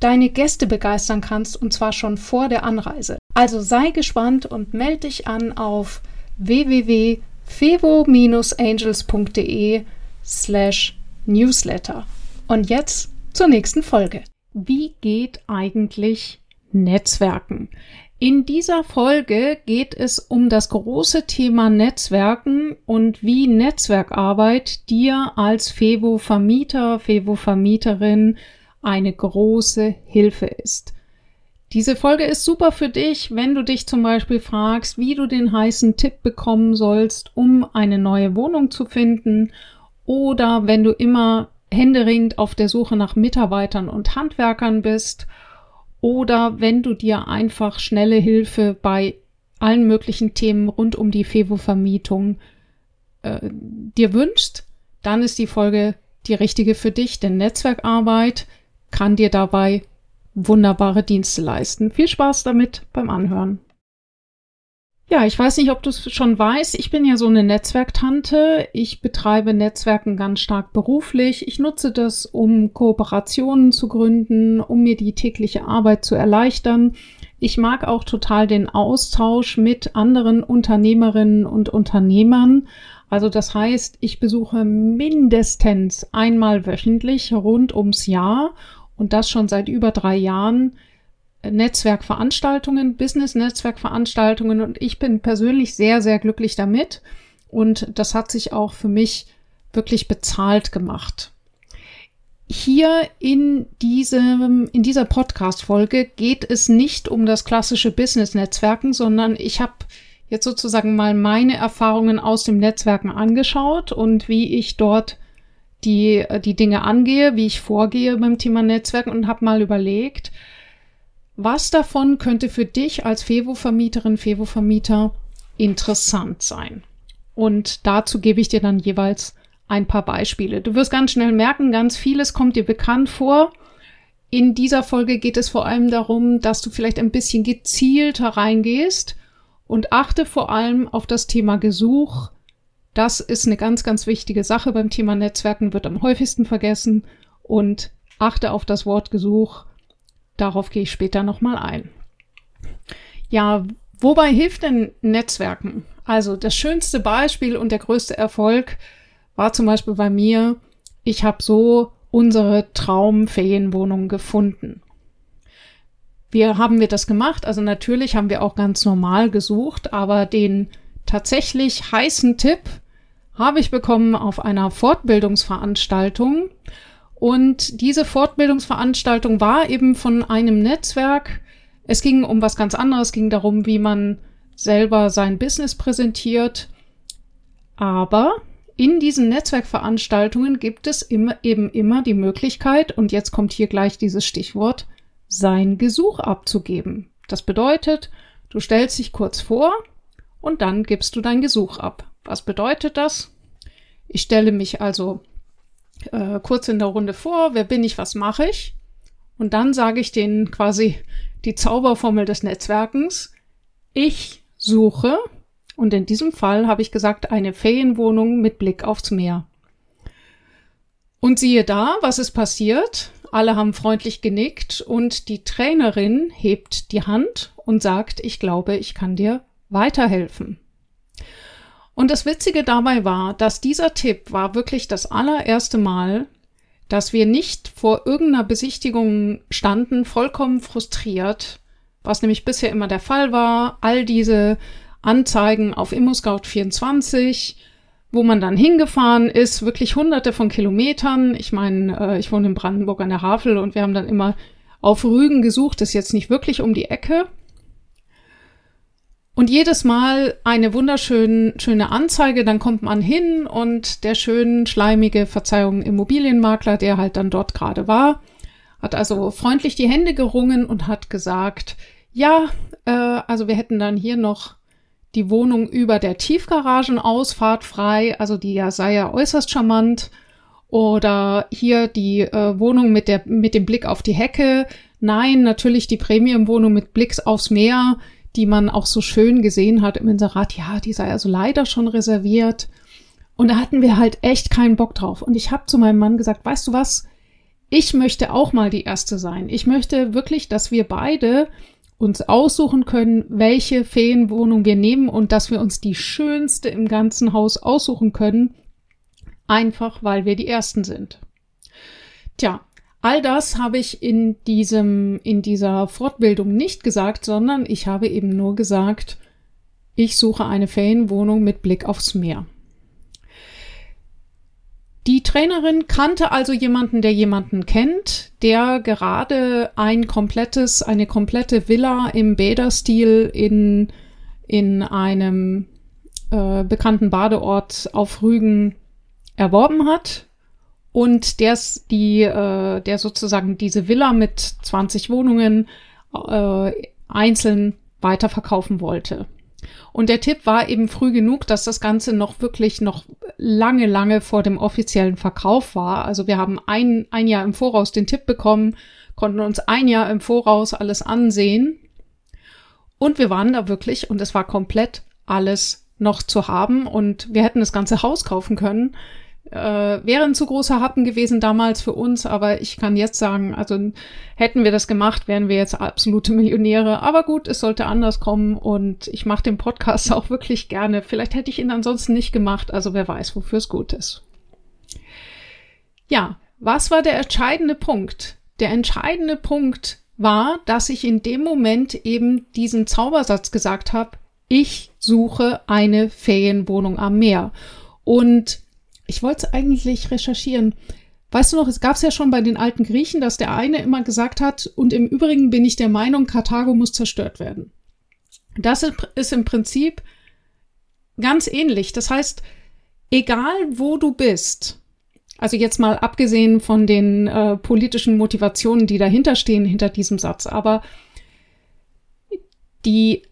deine Gäste begeistern kannst, und zwar schon vor der Anreise. Also sei gespannt und melde dich an auf www.fevo-angels.de slash newsletter. Und jetzt zur nächsten Folge. Wie geht eigentlich Netzwerken? In dieser Folge geht es um das große Thema Netzwerken und wie Netzwerkarbeit dir als Fevo-Vermieter, Fevo-Vermieterin eine große Hilfe ist. Diese Folge ist super für dich, wenn du dich zum Beispiel fragst, wie du den heißen Tipp bekommen sollst, um eine neue Wohnung zu finden oder wenn du immer händeringend auf der Suche nach Mitarbeitern und Handwerkern bist oder wenn du dir einfach schnelle Hilfe bei allen möglichen Themen rund um die Fevo-Vermietung äh, dir wünschst, dann ist die Folge die richtige für dich, denn Netzwerkarbeit kann dir dabei wunderbare Dienste leisten. Viel Spaß damit beim Anhören. Ja, ich weiß nicht, ob du es schon weißt. Ich bin ja so eine Netzwerktante. Ich betreibe Netzwerken ganz stark beruflich. Ich nutze das, um Kooperationen zu gründen, um mir die tägliche Arbeit zu erleichtern. Ich mag auch total den Austausch mit anderen Unternehmerinnen und Unternehmern. Also das heißt, ich besuche mindestens einmal wöchentlich rund ums Jahr und das schon seit über drei Jahren. Netzwerkveranstaltungen, Business-Netzwerkveranstaltungen. Und ich bin persönlich sehr, sehr glücklich damit. Und das hat sich auch für mich wirklich bezahlt gemacht. Hier in diesem, in dieser Podcast-Folge geht es nicht um das klassische Business-Netzwerken, sondern ich habe jetzt sozusagen mal meine Erfahrungen aus dem Netzwerken angeschaut und wie ich dort die, die Dinge angehe, wie ich vorgehe beim Thema Netzwerken und habe mal überlegt, was davon könnte für dich als Fevo-Vermieterin, Fevo-Vermieter interessant sein? Und dazu gebe ich dir dann jeweils ein paar Beispiele. Du wirst ganz schnell merken, ganz vieles kommt dir bekannt vor. In dieser Folge geht es vor allem darum, dass du vielleicht ein bisschen gezielter reingehst und achte vor allem auf das Thema Gesuch. Das ist eine ganz, ganz wichtige Sache beim Thema Netzwerken, wird am häufigsten vergessen und achte auf das Wort Gesuch Darauf gehe ich später nochmal ein. Ja, wobei hilft denn Netzwerken? Also das schönste Beispiel und der größte Erfolg war zum Beispiel bei mir, ich habe so unsere Traumferienwohnung gefunden. Wie haben wir das gemacht? Also natürlich haben wir auch ganz normal gesucht, aber den tatsächlich heißen Tipp habe ich bekommen auf einer Fortbildungsveranstaltung und diese Fortbildungsveranstaltung war eben von einem Netzwerk. Es ging um was ganz anderes, es ging darum, wie man selber sein Business präsentiert. Aber in diesen Netzwerkveranstaltungen gibt es immer, eben immer die Möglichkeit, und jetzt kommt hier gleich dieses Stichwort, sein Gesuch abzugeben. Das bedeutet, du stellst dich kurz vor und dann gibst du dein Gesuch ab. Was bedeutet das? Ich stelle mich also äh, kurz in der Runde vor, wer bin ich, was mache ich? Und dann sage ich denen quasi die Zauberformel des Netzwerkens. Ich suche, und in diesem Fall habe ich gesagt, eine Ferienwohnung mit Blick aufs Meer. Und siehe da, was ist passiert? Alle haben freundlich genickt und die Trainerin hebt die Hand und sagt, ich glaube, ich kann dir weiterhelfen. Und das Witzige dabei war, dass dieser Tipp war wirklich das allererste Mal, dass wir nicht vor irgendeiner Besichtigung standen, vollkommen frustriert, was nämlich bisher immer der Fall war. All diese Anzeigen auf ImmoScout24, wo man dann hingefahren ist, wirklich hunderte von Kilometern. Ich meine, äh, ich wohne in Brandenburg an der Havel und wir haben dann immer auf Rügen gesucht, das ist jetzt nicht wirklich um die Ecke. Und jedes Mal eine wunderschöne schöne Anzeige, dann kommt man hin und der schön schleimige, Verzeihung, Immobilienmakler, der halt dann dort gerade war, hat also freundlich die Hände gerungen und hat gesagt, ja, äh, also wir hätten dann hier noch die Wohnung über der Tiefgaragenausfahrt frei, also die ja sei ja äußerst charmant. Oder hier die äh, Wohnung mit, der, mit dem Blick auf die Hecke. Nein, natürlich die Premiumwohnung mit Blick aufs Meer, die man auch so schön gesehen hat im Inserat. Ja, die sei also leider schon reserviert. Und da hatten wir halt echt keinen Bock drauf. Und ich habe zu meinem Mann gesagt, weißt du was? Ich möchte auch mal die Erste sein. Ich möchte wirklich, dass wir beide uns aussuchen können, welche Ferienwohnung wir nehmen und dass wir uns die schönste im ganzen Haus aussuchen können, einfach weil wir die Ersten sind. Tja, all das habe ich in diesem, in dieser Fortbildung nicht gesagt, sondern ich habe eben nur gesagt, ich suche eine Ferienwohnung mit Blick aufs Meer. Die Trainerin kannte also jemanden, der jemanden kennt, der gerade ein komplettes, eine komplette Villa im Bäderstil in, in einem äh, bekannten Badeort auf Rügen erworben hat und der die, äh, der sozusagen diese Villa mit 20 Wohnungen äh, einzeln weiterverkaufen wollte. Und der Tipp war eben früh genug, dass das Ganze noch wirklich noch lange, lange vor dem offiziellen Verkauf war. Also wir haben ein, ein Jahr im Voraus den Tipp bekommen, konnten uns ein Jahr im Voraus alles ansehen. Und wir waren da wirklich und es war komplett alles noch zu haben und wir hätten das ganze Haus kaufen können. Äh, wäre ein zu großer Happen gewesen damals für uns, aber ich kann jetzt sagen, also hätten wir das gemacht, wären wir jetzt absolute Millionäre. Aber gut, es sollte anders kommen und ich mache den Podcast auch wirklich gerne. Vielleicht hätte ich ihn ansonsten nicht gemacht, also wer weiß, wofür es gut ist. Ja, was war der entscheidende Punkt? Der entscheidende Punkt war, dass ich in dem Moment eben diesen Zaubersatz gesagt habe, ich suche eine Ferienwohnung am Meer. Und ich wollte eigentlich recherchieren. Weißt du noch, es gab es ja schon bei den alten Griechen, dass der eine immer gesagt hat, und im Übrigen bin ich der Meinung, Karthago muss zerstört werden. Das ist im Prinzip ganz ähnlich. Das heißt, egal wo du bist, also jetzt mal abgesehen von den äh, politischen Motivationen, die dahinter stehen, hinter diesem Satz, aber die,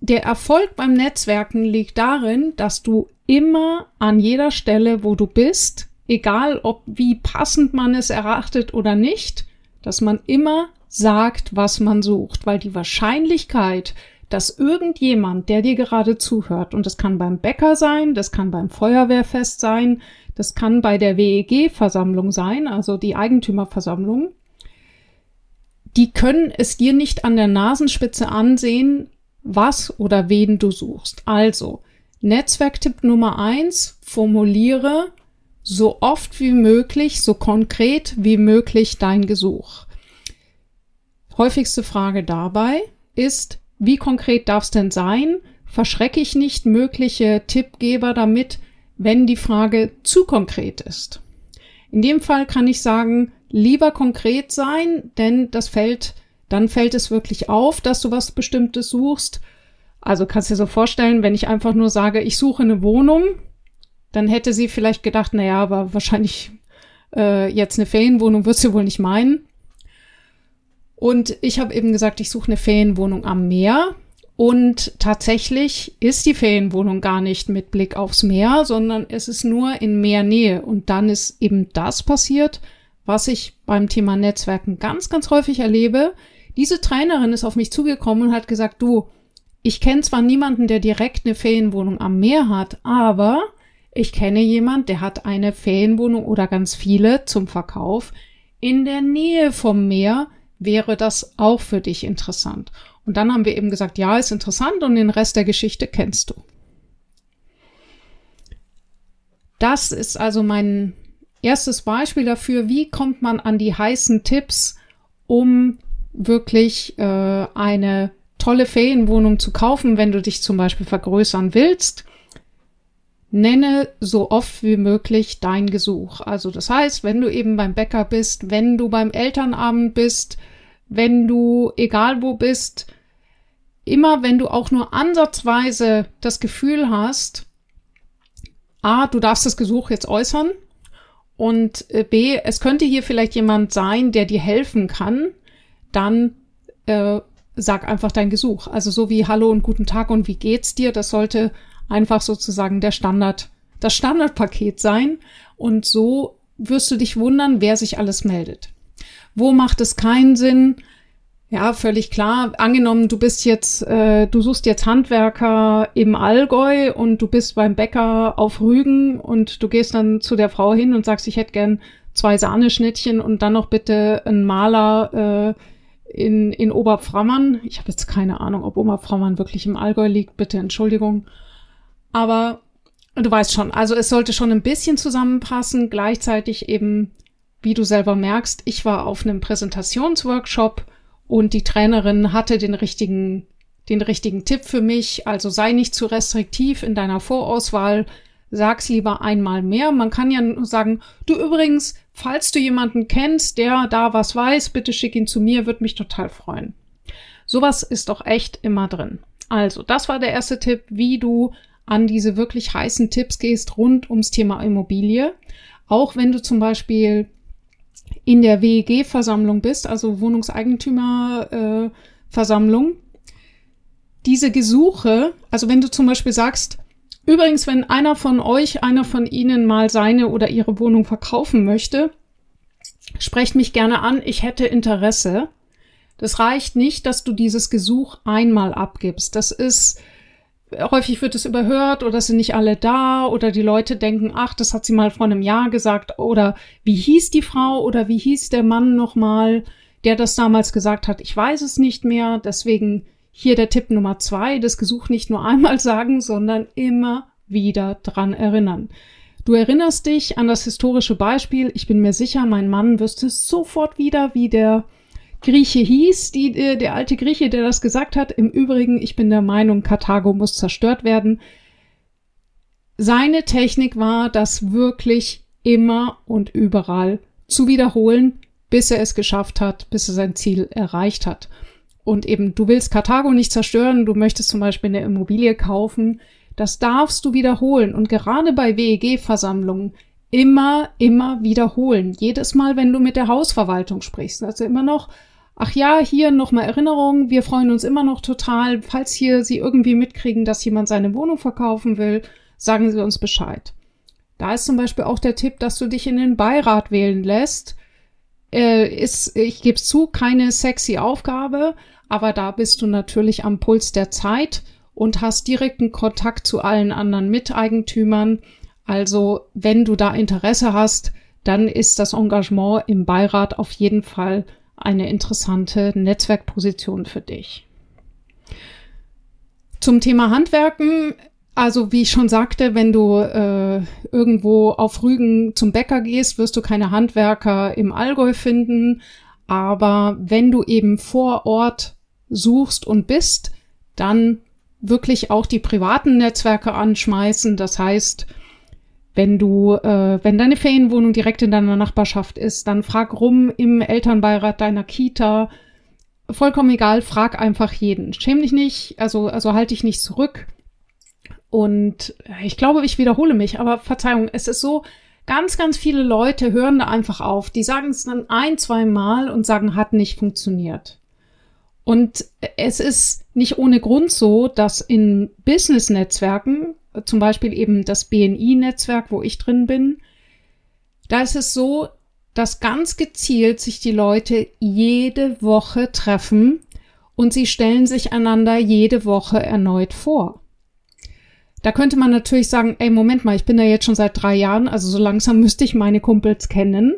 der Erfolg beim Netzwerken liegt darin, dass du immer an jeder Stelle, wo du bist, egal ob wie passend man es erachtet oder nicht, dass man immer sagt, was man sucht, weil die Wahrscheinlichkeit, dass irgendjemand, der dir gerade zuhört, und das kann beim Bäcker sein, das kann beim Feuerwehrfest sein, das kann bei der WEG-Versammlung sein, also die Eigentümerversammlung, die können es dir nicht an der Nasenspitze ansehen, was oder wen du suchst. Also, Netzwerktipp Nummer eins, formuliere so oft wie möglich, so konkret wie möglich dein Gesuch. Häufigste Frage dabei ist, wie konkret darf es denn sein? Verschrecke ich nicht mögliche Tippgeber damit, wenn die Frage zu konkret ist? In dem Fall kann ich sagen, lieber konkret sein, denn das fällt, dann fällt es wirklich auf, dass du was Bestimmtes suchst also kannst du dir so vorstellen, wenn ich einfach nur sage, ich suche eine Wohnung, dann hätte sie vielleicht gedacht, naja, aber wahrscheinlich äh, jetzt eine Ferienwohnung wird sie wohl nicht meinen. Und ich habe eben gesagt, ich suche eine Ferienwohnung am Meer. Und tatsächlich ist die Ferienwohnung gar nicht mit Blick aufs Meer, sondern es ist nur in Meernähe. Und dann ist eben das passiert, was ich beim Thema Netzwerken ganz, ganz häufig erlebe. Diese Trainerin ist auf mich zugekommen und hat gesagt, du, ich kenne zwar niemanden, der direkt eine Ferienwohnung am Meer hat, aber ich kenne jemand, der hat eine Ferienwohnung oder ganz viele zum Verkauf in der Nähe vom Meer. Wäre das auch für dich interessant? Und dann haben wir eben gesagt, ja, ist interessant und den Rest der Geschichte kennst du. Das ist also mein erstes Beispiel dafür, wie kommt man an die heißen Tipps, um wirklich äh, eine tolle Ferienwohnung zu kaufen, wenn du dich zum Beispiel vergrößern willst, nenne so oft wie möglich dein Gesuch. Also das heißt, wenn du eben beim Bäcker bist, wenn du beim Elternabend bist, wenn du egal wo bist, immer wenn du auch nur ansatzweise das Gefühl hast, ah, du darfst das Gesuch jetzt äußern und äh, B, es könnte hier vielleicht jemand sein, der dir helfen kann, dann äh, sag einfach dein Gesuch. Also so wie Hallo und guten Tag und wie geht's dir, das sollte einfach sozusagen der Standard, das Standardpaket sein. Und so wirst du dich wundern, wer sich alles meldet. Wo macht es keinen Sinn? Ja, völlig klar. Angenommen, du bist jetzt, äh, du suchst jetzt Handwerker im Allgäu und du bist beim Bäcker auf Rügen und du gehst dann zu der Frau hin und sagst, ich hätte gern zwei Sahneschnittchen und dann noch bitte einen Maler äh, in, in Oberframmern. Ich habe jetzt keine Ahnung, ob Oberframmern wirklich im Allgäu liegt. Bitte Entschuldigung. Aber du weißt schon, also es sollte schon ein bisschen zusammenpassen. Gleichzeitig eben, wie du selber merkst, ich war auf einem Präsentationsworkshop und die Trainerin hatte den richtigen, den richtigen Tipp für mich. Also sei nicht zu restriktiv in deiner Vorauswahl. Sag's lieber einmal mehr. Man kann ja nur sagen, du übrigens, falls du jemanden kennst, der da was weiß, bitte schick ihn zu mir, würde mich total freuen. Sowas ist doch echt immer drin. Also, das war der erste Tipp, wie du an diese wirklich heißen Tipps gehst rund ums Thema Immobilie. Auch wenn du zum Beispiel in der WEG-Versammlung bist, also Wohnungseigentümer-Versammlung, diese Gesuche, also wenn du zum Beispiel sagst, übrigens, wenn einer von euch, einer von Ihnen mal seine oder ihre Wohnung verkaufen möchte, sprecht mich gerne an, ich hätte Interesse. Das reicht nicht, dass du dieses Gesuch einmal abgibst. Das ist häufig wird es überhört oder sind nicht alle da oder die Leute denken, ach, das hat sie mal vor einem Jahr gesagt oder wie hieß die Frau oder wie hieß der Mann nochmal, der das damals gesagt hat, ich weiß es nicht mehr, deswegen hier der Tipp Nummer zwei, das Gesuch nicht nur einmal sagen, sondern immer wieder dran erinnern. Du erinnerst dich an das historische Beispiel, ich bin mir sicher, mein Mann wüsste sofort wieder, wie der Grieche hieß, die, äh, der alte Grieche, der das gesagt hat. Im Übrigen, ich bin der Meinung, Karthago muss zerstört werden. Seine Technik war, das wirklich immer und überall zu wiederholen, bis er es geschafft hat, bis er sein Ziel erreicht hat. Und eben, du willst Karthago nicht zerstören, du möchtest zum Beispiel eine Immobilie kaufen, das darfst du wiederholen. Und gerade bei WEG-Versammlungen immer, immer wiederholen. Jedes Mal, wenn du mit der Hausverwaltung sprichst. Also immer noch, ach ja, hier nochmal Erinnerung, wir freuen uns immer noch total. Falls hier Sie irgendwie mitkriegen, dass jemand seine Wohnung verkaufen will, sagen Sie uns Bescheid. Da ist zum Beispiel auch der Tipp, dass du dich in den Beirat wählen lässt. Äh, ist, ich gebe zu, keine sexy Aufgabe, aber da bist du natürlich am Puls der Zeit und hast direkten Kontakt zu allen anderen Miteigentümern also wenn du da Interesse hast, dann ist das Engagement im Beirat auf jeden Fall eine interessante Netzwerkposition für dich. Zum Thema Handwerken, also wie ich schon sagte, wenn du äh, irgendwo auf Rügen zum Bäcker gehst, wirst du keine Handwerker im Allgäu finden. Aber wenn du eben vor Ort suchst und bist, dann wirklich auch die privaten Netzwerke anschmeißen. Das heißt, wenn du, äh, wenn deine Ferienwohnung direkt in deiner Nachbarschaft ist, dann frag rum im Elternbeirat deiner Kita. Vollkommen egal, frag einfach jeden. Schäm dich nicht, also, also halt dich nicht zurück. Und ich glaube, ich wiederhole mich, aber Verzeihung, es ist so, ganz, ganz viele Leute hören da einfach auf. Die sagen es dann ein, zwei Mal und sagen, hat nicht funktioniert. Und es ist nicht ohne Grund so, dass in Business-Netzwerken zum Beispiel eben das BNI-Netzwerk, wo ich drin bin, da ist es so, dass ganz gezielt sich die Leute jede Woche treffen und sie stellen sich einander jede Woche erneut vor. Da könnte man natürlich sagen, ey, Moment mal, ich bin da jetzt schon seit drei Jahren, also so langsam müsste ich meine Kumpels kennen.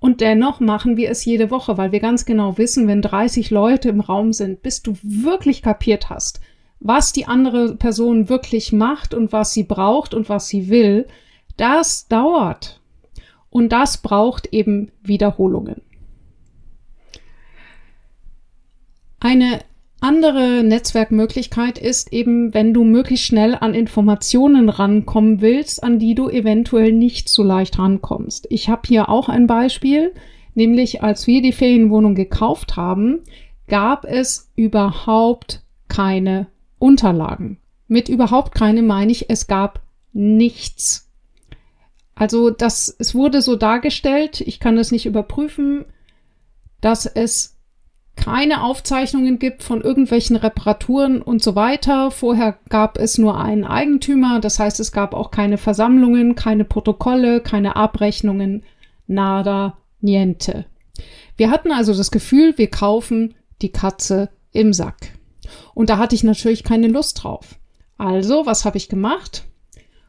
Und dennoch machen wir es jede Woche, weil wir ganz genau wissen, wenn 30 Leute im Raum sind, bis du wirklich kapiert hast, was die andere Person wirklich macht und was sie braucht und was sie will, das dauert. Und das braucht eben Wiederholungen. Eine andere Netzwerkmöglichkeit ist eben, wenn du möglichst schnell an Informationen rankommen willst, an die du eventuell nicht so leicht rankommst. Ich habe hier auch ein Beispiel, nämlich als wir die Ferienwohnung gekauft haben, gab es überhaupt keine Unterlagen. Mit überhaupt keine meine ich, es gab nichts. Also das, es wurde so dargestellt, ich kann es nicht überprüfen, dass es keine Aufzeichnungen gibt von irgendwelchen Reparaturen und so weiter. Vorher gab es nur einen Eigentümer, das heißt, es gab auch keine Versammlungen, keine Protokolle, keine Abrechnungen, nada, niente. Wir hatten also das Gefühl, wir kaufen die Katze im Sack. Und da hatte ich natürlich keine Lust drauf. Also, was habe ich gemacht?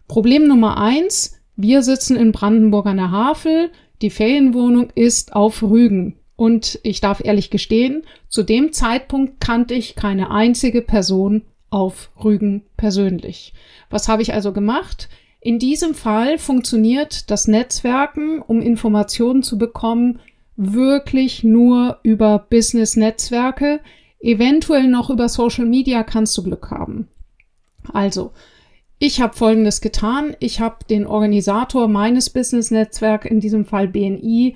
Problem Nummer eins, wir sitzen in Brandenburg an der Havel, die Ferienwohnung ist auf Rügen. Und ich darf ehrlich gestehen, zu dem Zeitpunkt kannte ich keine einzige Person auf Rügen persönlich. Was habe ich also gemacht? In diesem Fall funktioniert das Netzwerken, um Informationen zu bekommen, wirklich nur über Business-Netzwerke. Eventuell noch über Social Media kannst du Glück haben. Also, ich habe Folgendes getan. Ich habe den Organisator meines Business-Netzwerks, in diesem Fall BNI,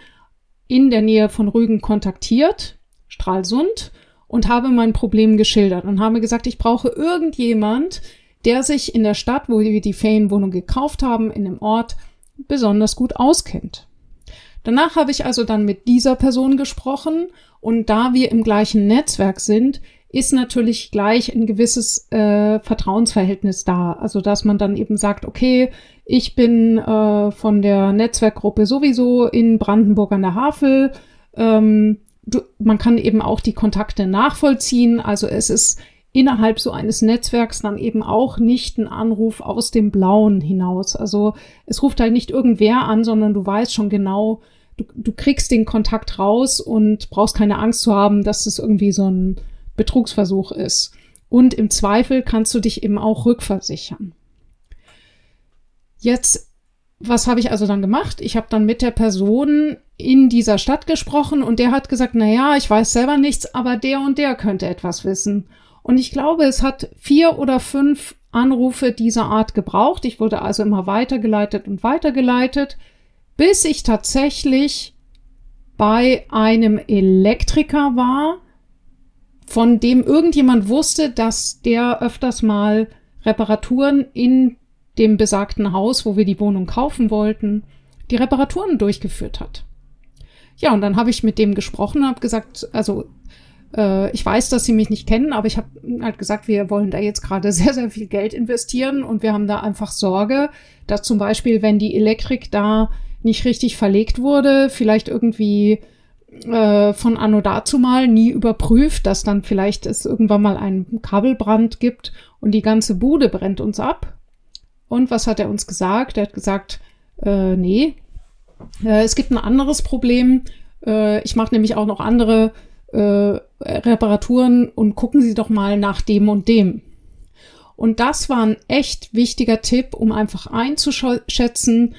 in der Nähe von Rügen kontaktiert, Stralsund, und habe mein Problem geschildert und habe gesagt, ich brauche irgendjemand, der sich in der Stadt, wo wir die Ferienwohnung gekauft haben, in dem Ort besonders gut auskennt. Danach habe ich also dann mit dieser Person gesprochen und da wir im gleichen Netzwerk sind, ist natürlich gleich ein gewisses äh, Vertrauensverhältnis da. Also dass man dann eben sagt, okay, ich bin äh, von der Netzwerkgruppe sowieso in Brandenburg an der Havel. Ähm, du, man kann eben auch die Kontakte nachvollziehen. Also es ist innerhalb so eines Netzwerks dann eben auch nicht ein Anruf aus dem Blauen hinaus. Also es ruft halt nicht irgendwer an, sondern du weißt schon genau, du, du kriegst den Kontakt raus und brauchst keine Angst zu haben, dass es irgendwie so ein Betrugsversuch ist. Und im Zweifel kannst du dich eben auch rückversichern. Jetzt, was habe ich also dann gemacht? Ich habe dann mit der Person in dieser Stadt gesprochen und der hat gesagt, na ja, ich weiß selber nichts, aber der und der könnte etwas wissen. Und ich glaube, es hat vier oder fünf Anrufe dieser Art gebraucht. Ich wurde also immer weitergeleitet und weitergeleitet, bis ich tatsächlich bei einem Elektriker war, von dem irgendjemand wusste, dass der öfters mal Reparaturen in dem besagten Haus, wo wir die Wohnung kaufen wollten, die Reparaturen durchgeführt hat. Ja, und dann habe ich mit dem gesprochen habe gesagt, also äh, ich weiß, dass sie mich nicht kennen, aber ich habe halt gesagt, wir wollen da jetzt gerade sehr, sehr viel Geld investieren und wir haben da einfach Sorge, dass zum Beispiel, wenn die Elektrik da nicht richtig verlegt wurde, vielleicht irgendwie äh, von Anno dazu mal nie überprüft, dass dann vielleicht es irgendwann mal einen Kabelbrand gibt und die ganze Bude brennt uns ab. Und was hat er uns gesagt? Er hat gesagt, äh, nee, äh, es gibt ein anderes Problem. Äh, ich mache nämlich auch noch andere äh, Reparaturen und gucken Sie doch mal nach dem und dem. Und das war ein echt wichtiger Tipp, um einfach einzuschätzen,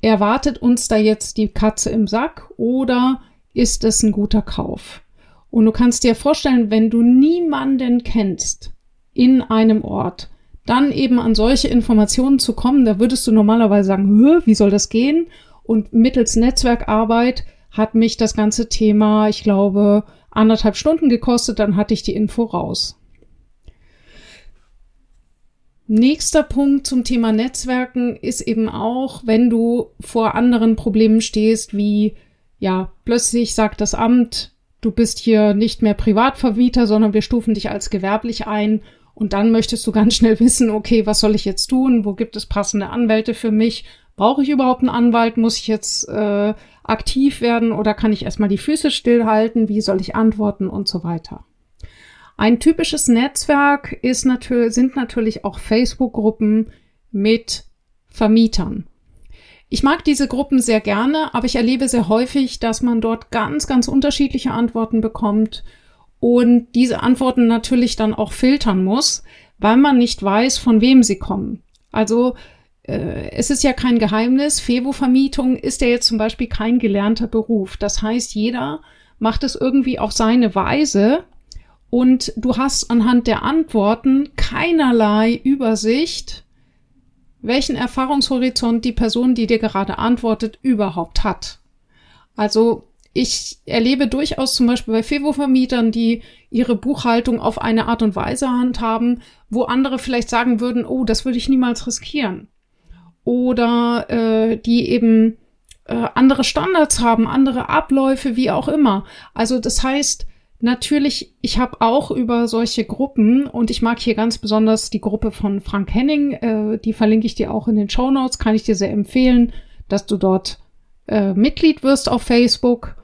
erwartet uns da jetzt die Katze im Sack oder ist es ein guter Kauf? Und du kannst dir vorstellen, wenn du niemanden kennst in einem Ort, dann eben an solche Informationen zu kommen, da würdest du normalerweise sagen, wie soll das gehen? Und mittels Netzwerkarbeit hat mich das ganze Thema, ich glaube, anderthalb Stunden gekostet, dann hatte ich die Info raus. Nächster Punkt zum Thema Netzwerken ist eben auch, wenn du vor anderen Problemen stehst, wie ja, plötzlich sagt das Amt, du bist hier nicht mehr Privatvermieter, sondern wir stufen dich als gewerblich ein und dann möchtest du ganz schnell wissen, okay, was soll ich jetzt tun? Wo gibt es passende Anwälte für mich? Brauche ich überhaupt einen Anwalt? Muss ich jetzt äh, aktiv werden oder kann ich erstmal die Füße stillhalten? Wie soll ich antworten und so weiter? Ein typisches Netzwerk ist natürlich, sind natürlich auch Facebook-Gruppen mit Vermietern. Ich mag diese Gruppen sehr gerne, aber ich erlebe sehr häufig, dass man dort ganz, ganz unterschiedliche Antworten bekommt und diese Antworten natürlich dann auch filtern muss, weil man nicht weiß, von wem sie kommen. Also äh, es ist ja kein Geheimnis, Fevo-Vermietung ist ja jetzt zum Beispiel kein gelernter Beruf. Das heißt, jeder macht es irgendwie auf seine Weise und du hast anhand der Antworten keinerlei Übersicht, welchen Erfahrungshorizont die Person, die dir gerade antwortet, überhaupt hat. Also ich erlebe durchaus zum Beispiel bei Fevo-Vermietern, die ihre Buchhaltung auf eine Art und Weise handhaben, wo andere vielleicht sagen würden, oh, das würde ich niemals riskieren. oder äh, die eben äh, andere Standards haben, andere Abläufe, wie auch immer. Also das heißt, natürlich, ich habe auch über solche Gruppen und ich mag hier ganz besonders die Gruppe von Frank Henning, äh, die verlinke ich dir auch in den Show Notes, kann ich dir sehr empfehlen, dass du dort äh, Mitglied wirst auf Facebook.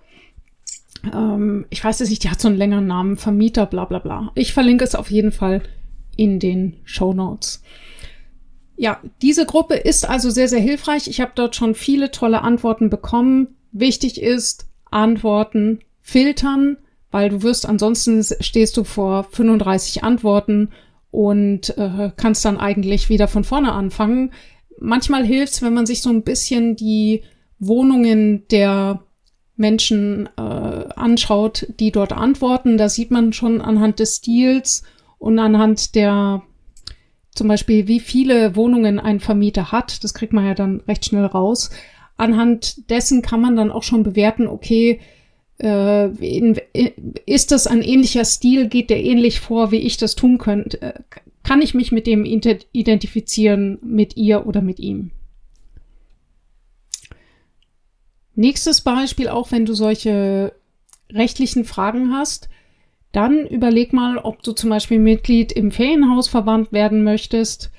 Ähm, ich weiß es nicht, die hat so einen längeren Namen, Vermieter, bla bla bla. Ich verlinke es auf jeden Fall in den Show Notes. Ja, diese Gruppe ist also sehr, sehr hilfreich. Ich habe dort schon viele tolle Antworten bekommen. Wichtig ist, Antworten filtern, weil du wirst ansonsten stehst du vor 35 Antworten und äh, kannst dann eigentlich wieder von vorne anfangen. Manchmal hilft's, wenn man sich so ein bisschen die Wohnungen der Menschen äh, anschaut, die dort antworten. Da sieht man schon anhand des Stils und anhand der zum Beispiel, wie viele Wohnungen ein Vermieter hat, das kriegt man ja dann recht schnell raus. Anhand dessen kann man dann auch schon bewerten, okay, äh, in, ist das ein ähnlicher Stil, geht der ähnlich vor, wie ich das tun könnte? Kann ich mich mit dem identifizieren, mit ihr oder mit ihm? Nächstes Beispiel, auch wenn du solche rechtlichen Fragen hast, dann überleg mal, ob du zum Beispiel Mitglied im Ferienhausverband werden möchtest.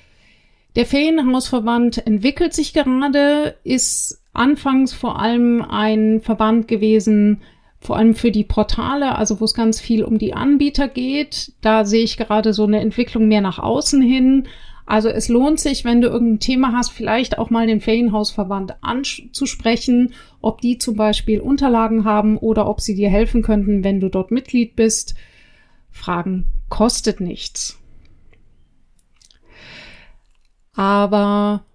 Der Ferienhausverband entwickelt sich gerade, ist anfangs vor allem ein Verband gewesen, vor allem für die Portale, also wo es ganz viel um die Anbieter geht. Da sehe ich gerade so eine Entwicklung mehr nach außen hin. Also es lohnt sich, wenn du irgendein Thema hast, vielleicht auch mal den Ferienhausverband anzusprechen, ob die zum Beispiel Unterlagen haben oder ob sie dir helfen könnten, wenn du dort Mitglied bist. Fragen kostet nichts. Aber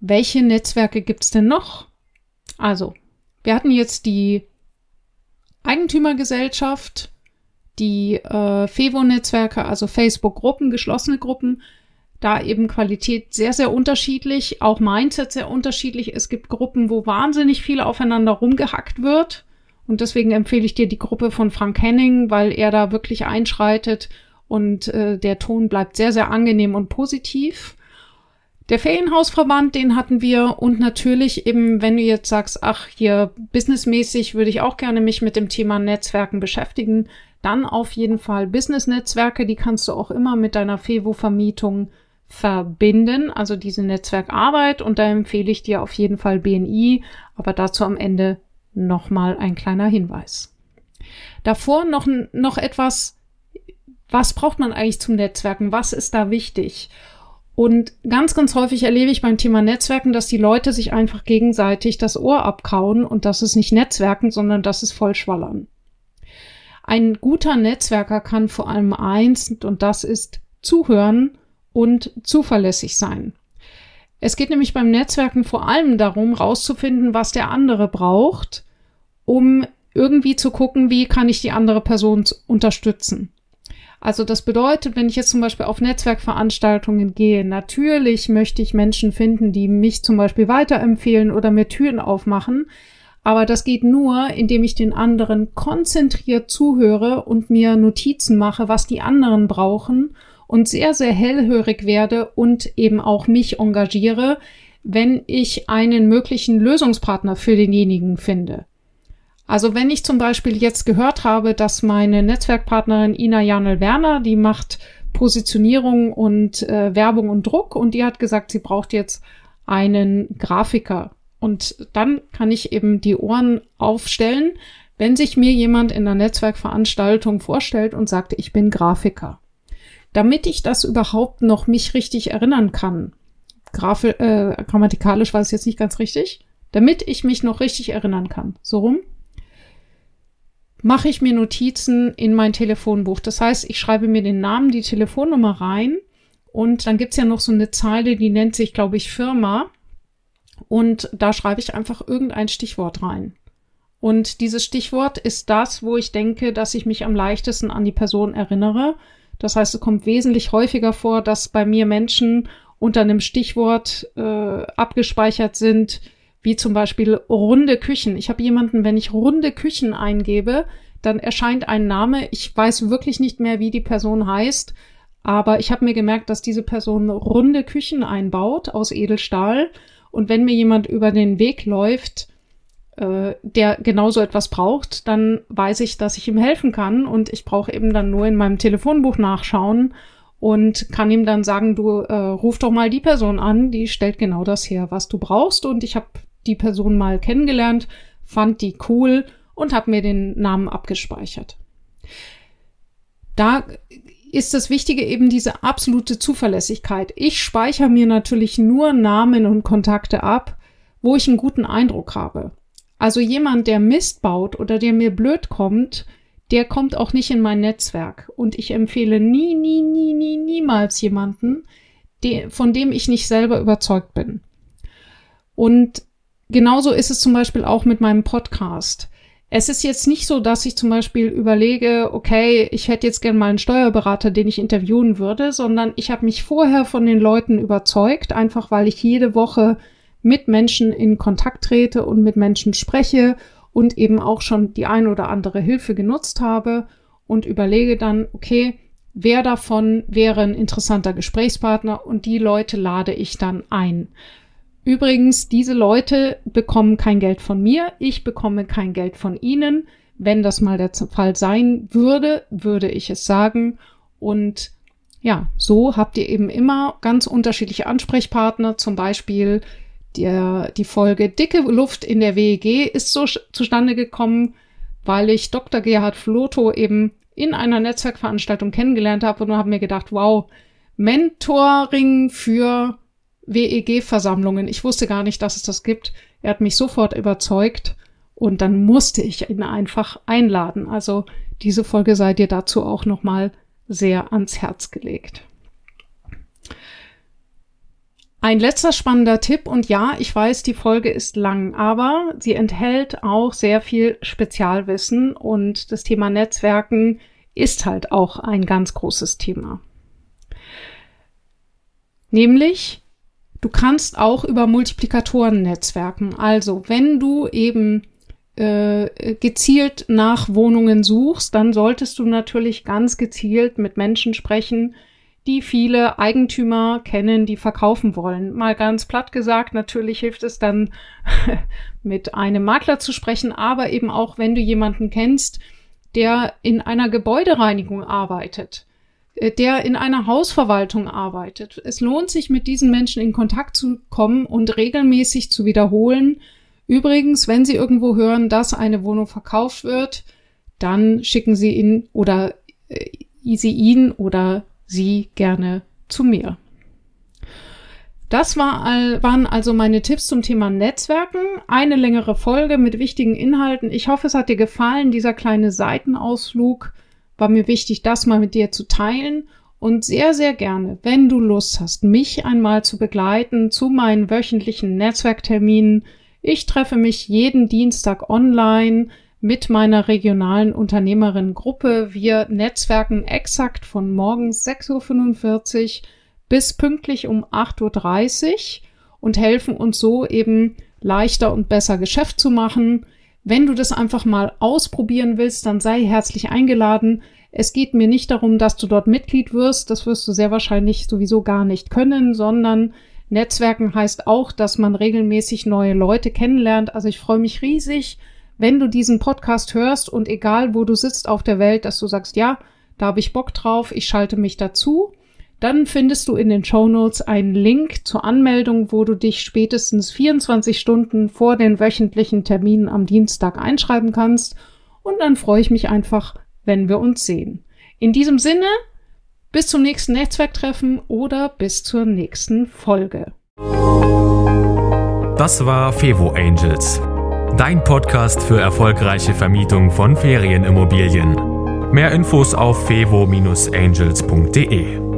welche Netzwerke gibt's denn noch? Also, wir hatten jetzt die Eigentümergesellschaft, die äh, FEVO-Netzwerke, also Facebook-Gruppen, geschlossene Gruppen, da eben Qualität sehr, sehr unterschiedlich, auch Mindset sehr unterschiedlich. Es gibt Gruppen, wo wahnsinnig viel aufeinander rumgehackt wird. Und deswegen empfehle ich dir die Gruppe von Frank Henning, weil er da wirklich einschreitet und äh, der Ton bleibt sehr, sehr angenehm und positiv. Der Ferienhausverband, den hatten wir und natürlich eben, wenn du jetzt sagst, ach, hier businessmäßig würde ich auch gerne mich mit dem Thema Netzwerken beschäftigen, dann auf jeden Fall Business-Netzwerke, die kannst du auch immer mit deiner Fevo-Vermietung verbinden, also diese Netzwerkarbeit. Und da empfehle ich dir auf jeden Fall BNI, aber dazu am Ende nochmal ein kleiner Hinweis. Davor noch, noch etwas, was braucht man eigentlich zum Netzwerken? Was ist da wichtig? Und ganz, ganz häufig erlebe ich beim Thema Netzwerken, dass die Leute sich einfach gegenseitig das Ohr abkauen und das ist nicht Netzwerken, sondern das ist Vollschwallern. Ein guter Netzwerker kann vor allem eins und das ist zuhören und zuverlässig sein. Es geht nämlich beim Netzwerken vor allem darum, rauszufinden, was der andere braucht, um irgendwie zu gucken, wie kann ich die andere Person unterstützen. Also das bedeutet, wenn ich jetzt zum Beispiel auf Netzwerkveranstaltungen gehe, natürlich möchte ich Menschen finden, die mich zum Beispiel weiterempfehlen oder mir Türen aufmachen. Aber das geht nur, indem ich den anderen konzentriert zuhöre und mir Notizen mache, was die anderen brauchen und sehr, sehr hellhörig werde und eben auch mich engagiere, wenn ich einen möglichen Lösungspartner für denjenigen finde. Also wenn ich zum Beispiel jetzt gehört habe, dass meine Netzwerkpartnerin Ina Janel Werner, die macht Positionierung und äh, Werbung und Druck und die hat gesagt, sie braucht jetzt einen Grafiker. Und dann kann ich eben die Ohren aufstellen, wenn sich mir jemand in der Netzwerkveranstaltung vorstellt und sagt, ich bin Grafiker damit ich das überhaupt noch mich richtig erinnern kann. Graf äh, grammatikalisch war es jetzt nicht ganz richtig. Damit ich mich noch richtig erinnern kann. So rum. Mache ich mir Notizen in mein Telefonbuch. Das heißt, ich schreibe mir den Namen, die Telefonnummer rein und dann gibt's ja noch so eine Zeile, die nennt sich, glaube ich, Firma. Und da schreibe ich einfach irgendein Stichwort rein. Und dieses Stichwort ist das, wo ich denke, dass ich mich am leichtesten an die Person erinnere. Das heißt, es kommt wesentlich häufiger vor, dass bei mir Menschen unter einem Stichwort äh, abgespeichert sind, wie zum Beispiel runde Küchen. Ich habe jemanden, wenn ich runde Küchen eingebe, dann erscheint ein Name. Ich weiß wirklich nicht mehr, wie die Person heißt, Aber ich habe mir gemerkt, dass diese Person runde Küchen einbaut aus Edelstahl. Und wenn mir jemand über den Weg läuft, äh, der genauso etwas braucht, dann weiß ich, dass ich ihm helfen kann. Und ich brauche eben dann nur in meinem Telefonbuch nachschauen und kann ihm dann sagen, du äh, ruf doch mal die Person an, die stellt genau das her, was du brauchst. Und ich habe die Person mal kennengelernt, fand die cool und habe mir den Namen abgespeichert. Da ist das Wichtige eben diese absolute Zuverlässigkeit. Ich speichere mir natürlich nur Namen und Kontakte ab, wo ich einen guten Eindruck habe. Also jemand, der Mist baut oder der mir blöd kommt, der kommt auch nicht in mein Netzwerk. Und ich empfehle nie, nie, nie, nie, niemals jemanden, de von dem ich nicht selber überzeugt bin. Und genauso ist es zum Beispiel auch mit meinem Podcast. Es ist jetzt nicht so, dass ich zum Beispiel überlege, okay, ich hätte jetzt gern mal einen Steuerberater, den ich interviewen würde, sondern ich habe mich vorher von den Leuten überzeugt, einfach weil ich jede Woche mit Menschen in Kontakt trete und mit Menschen spreche und eben auch schon die ein oder andere Hilfe genutzt habe und überlege dann, okay, wer davon wäre ein interessanter Gesprächspartner und die Leute lade ich dann ein. Übrigens, diese Leute bekommen kein Geld von mir, ich bekomme kein Geld von ihnen. Wenn das mal der Fall sein würde, würde ich es sagen. Und ja, so habt ihr eben immer ganz unterschiedliche Ansprechpartner. Zum Beispiel der, die Folge Dicke Luft in der WEG ist so zustande gekommen, weil ich Dr. Gerhard Floto eben in einer Netzwerkveranstaltung kennengelernt habe und habe mir gedacht, wow, Mentoring für WEG-Versammlungen. Ich wusste gar nicht, dass es das gibt. Er hat mich sofort überzeugt und dann musste ich ihn einfach einladen. Also diese Folge sei dir dazu auch nochmal sehr ans Herz gelegt. Ein letzter spannender Tipp und ja, ich weiß, die Folge ist lang, aber sie enthält auch sehr viel Spezialwissen und das Thema Netzwerken ist halt auch ein ganz großes Thema. Nämlich Du kannst auch über Multiplikatoren netzwerken. Also wenn du eben äh, gezielt nach Wohnungen suchst, dann solltest du natürlich ganz gezielt mit Menschen sprechen, die viele Eigentümer kennen, die verkaufen wollen. Mal ganz platt gesagt, natürlich hilft es dann, mit einem Makler zu sprechen, aber eben auch, wenn du jemanden kennst, der in einer Gebäudereinigung arbeitet äh, der in einer Hausverwaltung arbeitet. Es lohnt sich, mit diesen Menschen in Kontakt zu kommen und regelmäßig zu wiederholen. Übrigens, wenn Sie irgendwo hören, dass eine Wohnung verkauft wird, dann schicken Sie ihn oder äh, Sie ihn oder sie gerne zu mir. Das war, waren also meine Tipps zum Thema Netzwerken. Eine längere Folge mit wichtigen Inhalten. Ich hoffe, es hat dir gefallen, dieser kleine Seitenausflug war mir wichtig, das mal mit dir zu teilen und sehr, sehr gerne, wenn du Lust hast, mich einmal zu begleiten zu meinen wöchentlichen Netzwerkterminen. Ich treffe mich jeden Dienstag online mit meiner regionalen Unternehmerinnengruppe. Wir netzwerken exakt von morgens 6.45 Uhr bis pünktlich um 8.30 Uhr und helfen uns so eben leichter und besser Geschäft zu machen. Wenn du das einfach mal ausprobieren willst, dann sei herzlich eingeladen. Es geht mir nicht darum, dass du dort Mitglied wirst. Das wirst du sehr wahrscheinlich sowieso gar nicht können, sondern Netzwerken heißt auch, dass man regelmäßig neue Leute kennenlernt. Also ich freue mich riesig, wenn du diesen Podcast hörst und egal wo du sitzt auf der Welt, dass du sagst, ja, da habe ich Bock drauf, ich schalte mich dazu. Dann findest du in den Show Notes einen Link zur Anmeldung, wo du dich spätestens 24 Stunden vor den wöchentlichen Terminen am Dienstag einschreiben kannst. Und dann freue ich mich einfach, wenn wir uns sehen. In diesem Sinne, bis zum nächsten Netzwerktreffen oder bis zur nächsten Folge. Das war Fevo Angels, dein Podcast für erfolgreiche Vermietung von Ferienimmobilien. Mehr Infos auf fevo-angels.de.